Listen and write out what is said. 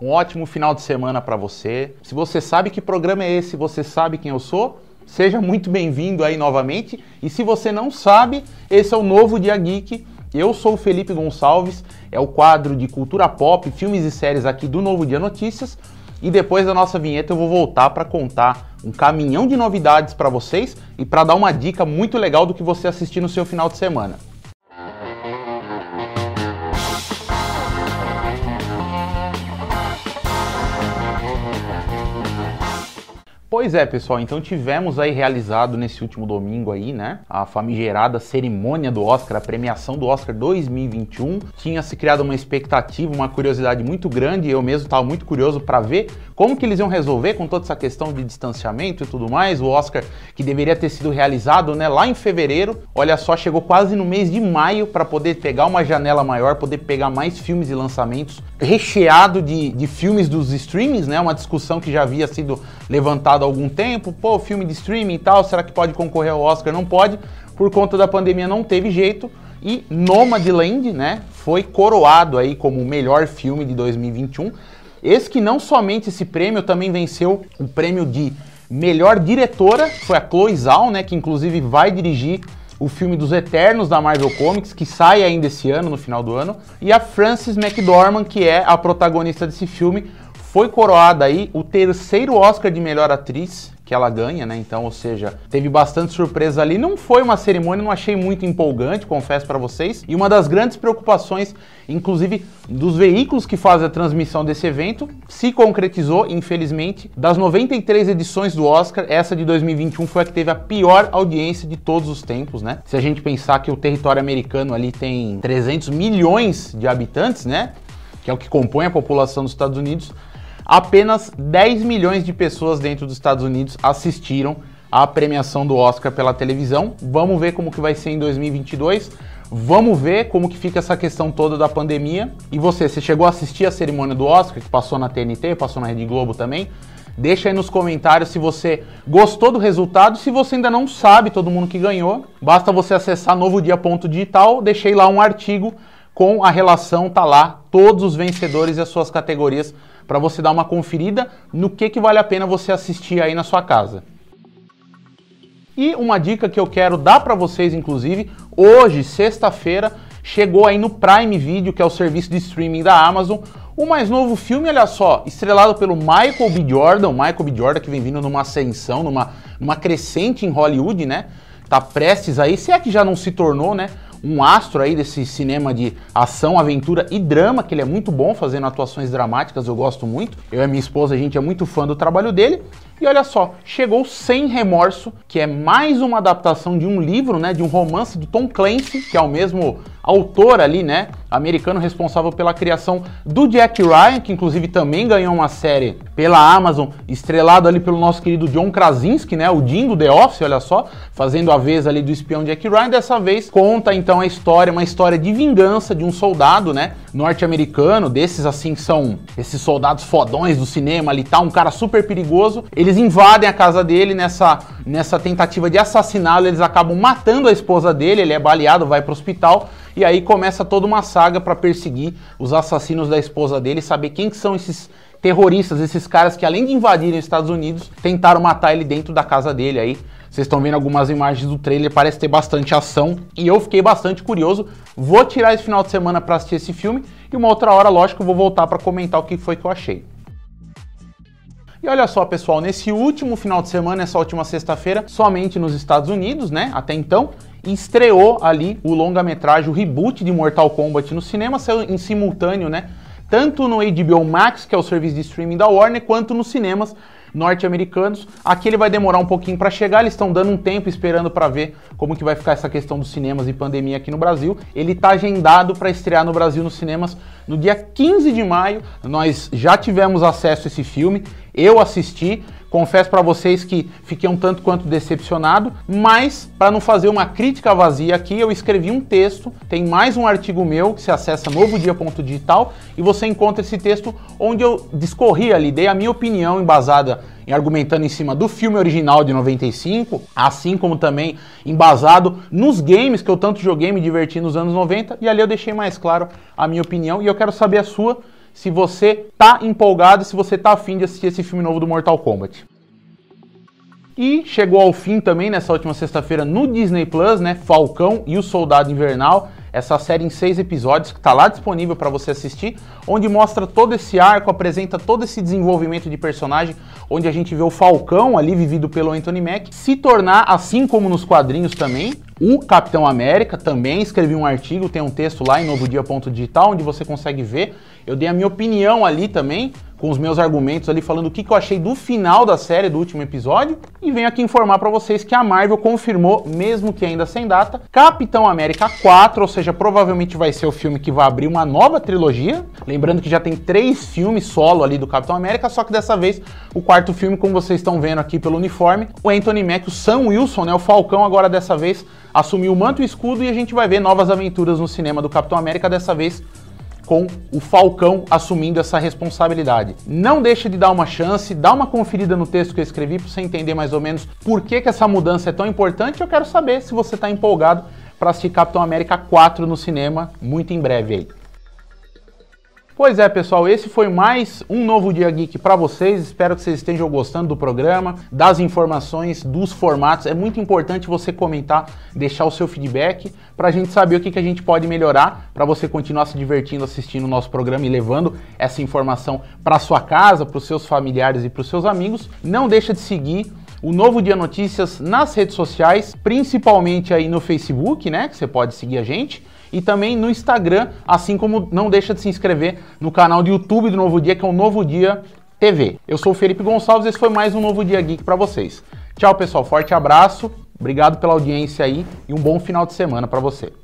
Um ótimo final de semana para você. Se você sabe que programa é esse, você sabe quem eu sou, seja muito bem-vindo aí novamente. E se você não sabe, esse é o novo Dia Geek. Eu sou o Felipe Gonçalves, é o quadro de cultura pop, filmes e séries aqui do Novo Dia Notícias. E depois da nossa vinheta eu vou voltar para contar um caminhão de novidades para vocês e para dar uma dica muito legal do que você assistir no seu final de semana. Pois é, pessoal, então tivemos aí realizado nesse último domingo aí, né, a famigerada cerimônia do Oscar, a premiação do Oscar 2021. Tinha se criado uma expectativa, uma curiosidade muito grande, eu mesmo estava muito curioso para ver como que eles iam resolver com toda essa questão de distanciamento e tudo mais. O Oscar que deveria ter sido realizado, né, lá em fevereiro, olha só, chegou quase no mês de maio para poder pegar uma janela maior, poder pegar mais filmes e lançamentos, recheado de, de filmes dos streamings, né, uma discussão que já havia sido levantada há algum tempo, pô, filme de streaming e tal, será que pode concorrer ao Oscar? Não pode, por conta da pandemia não teve jeito. E Nomadland, né, foi coroado aí como o melhor filme de 2021. Esse que não somente esse prêmio também venceu o prêmio de melhor diretora, foi a Chloe Zhao, né, que inclusive vai dirigir o filme dos Eternos da Marvel Comics, que sai ainda esse ano, no final do ano, e a Frances McDormand, que é a protagonista desse filme, foi coroada aí o terceiro Oscar de melhor atriz que ela ganha, né? Então, ou seja, teve bastante surpresa ali. Não foi uma cerimônia, não achei muito empolgante, confesso para vocês. E uma das grandes preocupações, inclusive dos veículos que fazem a transmissão desse evento, se concretizou, infelizmente. Das 93 edições do Oscar, essa de 2021 foi a que teve a pior audiência de todos os tempos, né? Se a gente pensar que o território americano ali tem 300 milhões de habitantes, né? Que é o que compõe a população dos Estados Unidos apenas 10 milhões de pessoas dentro dos Estados Unidos assistiram à premiação do Oscar pela televisão. Vamos ver como que vai ser em 2022. Vamos ver como que fica essa questão toda da pandemia. E você, você chegou a assistir a cerimônia do Oscar, que passou na TNT, passou na Rede Globo também? Deixa aí nos comentários se você gostou do resultado. Se você ainda não sabe todo mundo que ganhou, basta você acessar novodia.digital. Deixei lá um artigo com a relação, tá lá, todos os vencedores e as suas categorias para você dar uma conferida no que, que vale a pena você assistir aí na sua casa. E uma dica que eu quero dar para vocês, inclusive, hoje, sexta-feira, chegou aí no Prime Video, que é o serviço de streaming da Amazon, o mais novo filme, olha só, estrelado pelo Michael B. Jordan, Michael B. Jordan que vem vindo numa ascensão, numa, numa crescente em Hollywood, né? Tá prestes aí, se é que já não se tornou, né? Um astro aí desse cinema de ação, aventura e drama, que ele é muito bom fazendo atuações dramáticas, eu gosto muito. Eu e minha esposa, a gente é muito fã do trabalho dele. E olha só, chegou Sem Remorso, que é mais uma adaptação de um livro, né, de um romance do Tom Clancy, que é o mesmo autor ali, né, americano responsável pela criação do Jack Ryan, que inclusive também ganhou uma série pela Amazon, estrelado ali pelo nosso querido John Krasinski, né, o Jim do The Office, olha só, fazendo a vez ali do espião Jack Ryan. Dessa vez conta então a história, uma história de vingança de um soldado, né, norte-americano, desses assim são esses soldados fodões do cinema ali, tá, um cara super perigoso. Eles invadem a casa dele nessa nessa tentativa de assassiná-lo, eles acabam matando a esposa dele, ele é baleado, vai para o hospital e aí começa toda uma saga para perseguir os assassinos da esposa dele, saber quem que são esses terroristas, esses caras que além de invadirem os Estados Unidos, tentaram matar ele dentro da casa dele aí. Vocês estão vendo algumas imagens do trailer, parece ter bastante ação e eu fiquei bastante curioso. Vou tirar esse final de semana para assistir esse filme e uma outra hora, lógico, vou voltar para comentar o que foi que eu achei. E olha só, pessoal, nesse último final de semana, essa última sexta-feira, somente nos Estados Unidos, né? Até então, estreou ali o longa-metragem, o reboot de Mortal Kombat no cinema, saiu em simultâneo, né? Tanto no HBO Max, que é o serviço de streaming da Warner, quanto nos cinemas norte-americanos. Aqui ele vai demorar um pouquinho para chegar, eles estão dando um tempo esperando para ver como que vai ficar essa questão dos cinemas e pandemia aqui no Brasil. Ele está agendado para estrear no Brasil nos cinemas no dia 15 de maio. Nós já tivemos acesso a esse filme, eu assisti, Confesso para vocês que fiquei um tanto quanto decepcionado, mas para não fazer uma crítica vazia aqui, eu escrevi um texto, tem mais um artigo meu que se acessa novodia.digital e você encontra esse texto onde eu discorri ali, dei a minha opinião embasada em argumentando em cima do filme original de 95, assim como também embasado nos games que eu tanto joguei me diverti nos anos 90, e ali eu deixei mais claro a minha opinião e eu quero saber a sua se você tá empolgado se você tá afim de assistir esse filme novo do Mortal Kombat. E chegou ao fim também nessa última sexta-feira no Disney Plus, né? Falcão e o Soldado Invernal essa série em seis episódios que está lá disponível para você assistir, onde mostra todo esse arco, apresenta todo esse desenvolvimento de personagem, onde a gente vê o Falcão ali vivido pelo Anthony Mack se tornar, assim como nos quadrinhos também, o Capitão América. Também escrevi um artigo, tem um texto lá em novodia.digital onde você consegue ver. Eu dei a minha opinião ali também com os meus argumentos ali, falando o que, que eu achei do final da série, do último episódio. E venho aqui informar para vocês que a Marvel confirmou, mesmo que ainda sem data, Capitão América 4, ou seja, provavelmente vai ser o filme que vai abrir uma nova trilogia. Lembrando que já tem três filmes solo ali do Capitão América, só que dessa vez o quarto filme, como vocês estão vendo aqui pelo uniforme, o Anthony Mack, o Sam Wilson, né, o Falcão, agora dessa vez assumiu o manto e escudo e a gente vai ver novas aventuras no cinema do Capitão América, dessa vez com o Falcão assumindo essa responsabilidade. Não deixe de dar uma chance, dá uma conferida no texto que eu escrevi para você entender mais ou menos por que, que essa mudança é tão importante. Eu quero saber se você está empolgado para assistir Capitão América 4 no cinema muito em breve aí. Pois é, pessoal, esse foi mais um novo Dia Geek para vocês. Espero que vocês estejam gostando do programa, das informações, dos formatos. É muito importante você comentar, deixar o seu feedback para a gente saber o que, que a gente pode melhorar para você continuar se divertindo assistindo o nosso programa e levando essa informação para sua casa, para os seus familiares e para os seus amigos. Não deixa de seguir o Novo Dia Notícias nas redes sociais, principalmente aí no Facebook, né, que você pode seguir a gente e também no Instagram, assim como não deixa de se inscrever no canal do YouTube do Novo Dia, que é o Novo Dia TV. Eu sou o Felipe Gonçalves, esse foi mais um Novo Dia Geek para vocês. Tchau, pessoal, forte abraço, obrigado pela audiência aí e um bom final de semana para você.